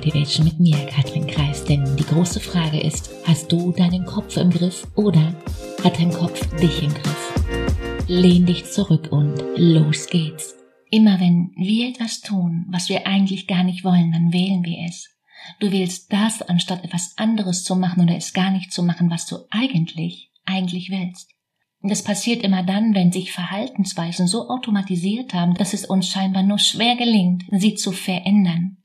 Motivation mit mir, Katrin Kreis. Denn die große Frage ist, hast du deinen Kopf im Griff oder hat dein Kopf dich im Griff? Lehn dich zurück und los geht's. Immer wenn wir etwas tun, was wir eigentlich gar nicht wollen, dann wählen wir es. Du wählst das, anstatt etwas anderes zu machen oder es gar nicht zu machen, was du eigentlich, eigentlich willst. Und das passiert immer dann, wenn sich Verhaltensweisen so automatisiert haben, dass es uns scheinbar nur schwer gelingt, sie zu verändern.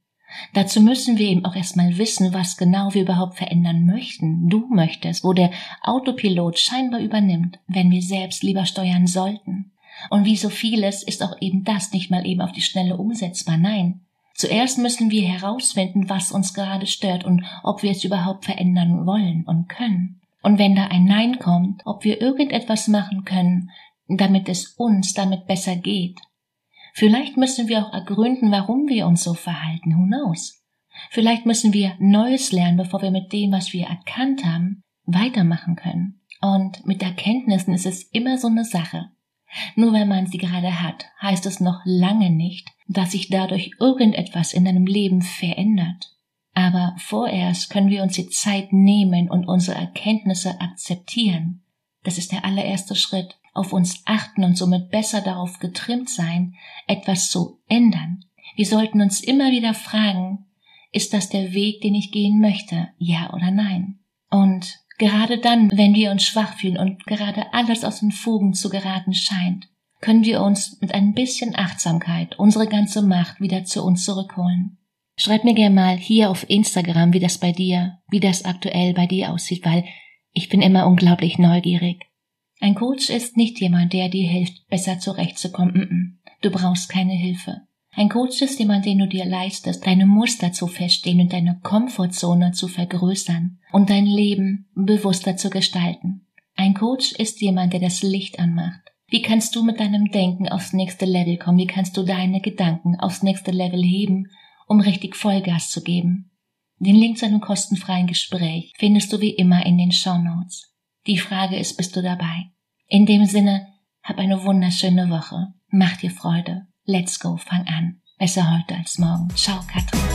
Dazu müssen wir eben auch erstmal wissen, was genau wir überhaupt verändern möchten. Du möchtest, wo der Autopilot scheinbar übernimmt, wenn wir selbst lieber steuern sollten. Und wie so vieles ist auch eben das nicht mal eben auf die Schnelle umsetzbar. Nein. Zuerst müssen wir herausfinden, was uns gerade stört und ob wir es überhaupt verändern wollen und können. Und wenn da ein Nein kommt, ob wir irgendetwas machen können, damit es uns damit besser geht. Vielleicht müssen wir auch ergründen, warum wir uns so verhalten. Who knows? Vielleicht müssen wir Neues lernen, bevor wir mit dem, was wir erkannt haben, weitermachen können. Und mit Erkenntnissen ist es immer so eine Sache. Nur wenn man sie gerade hat, heißt es noch lange nicht, dass sich dadurch irgendetwas in deinem Leben verändert. Aber vorerst können wir uns die Zeit nehmen und unsere Erkenntnisse akzeptieren. Das ist der allererste Schritt, auf uns achten und somit besser darauf getrimmt sein, etwas zu ändern. Wir sollten uns immer wieder fragen, ist das der Weg, den ich gehen möchte, ja oder nein? Und gerade dann, wenn wir uns schwach fühlen und gerade alles aus den Fugen zu geraten scheint, können wir uns mit ein bisschen Achtsamkeit unsere ganze Macht wieder zu uns zurückholen. Schreib mir gerne mal hier auf Instagram, wie das bei dir, wie das aktuell bei dir aussieht, weil ich bin immer unglaublich neugierig. Ein Coach ist nicht jemand, der dir hilft, besser zurechtzukommen. Du brauchst keine Hilfe. Ein Coach ist jemand, den du dir leistest, deine Muster zu verstehen und deine Komfortzone zu vergrößern und dein Leben bewusster zu gestalten. Ein Coach ist jemand, der das Licht anmacht. Wie kannst du mit deinem Denken aufs nächste Level kommen? Wie kannst du deine Gedanken aufs nächste Level heben, um richtig Vollgas zu geben? Den Link zu einem kostenfreien Gespräch findest du wie immer in den Show Notes. Die Frage ist, bist du dabei? In dem Sinne, hab eine wunderschöne Woche. Mach dir Freude. Let's go, fang an. Besser heute als morgen. Ciao, Katrin.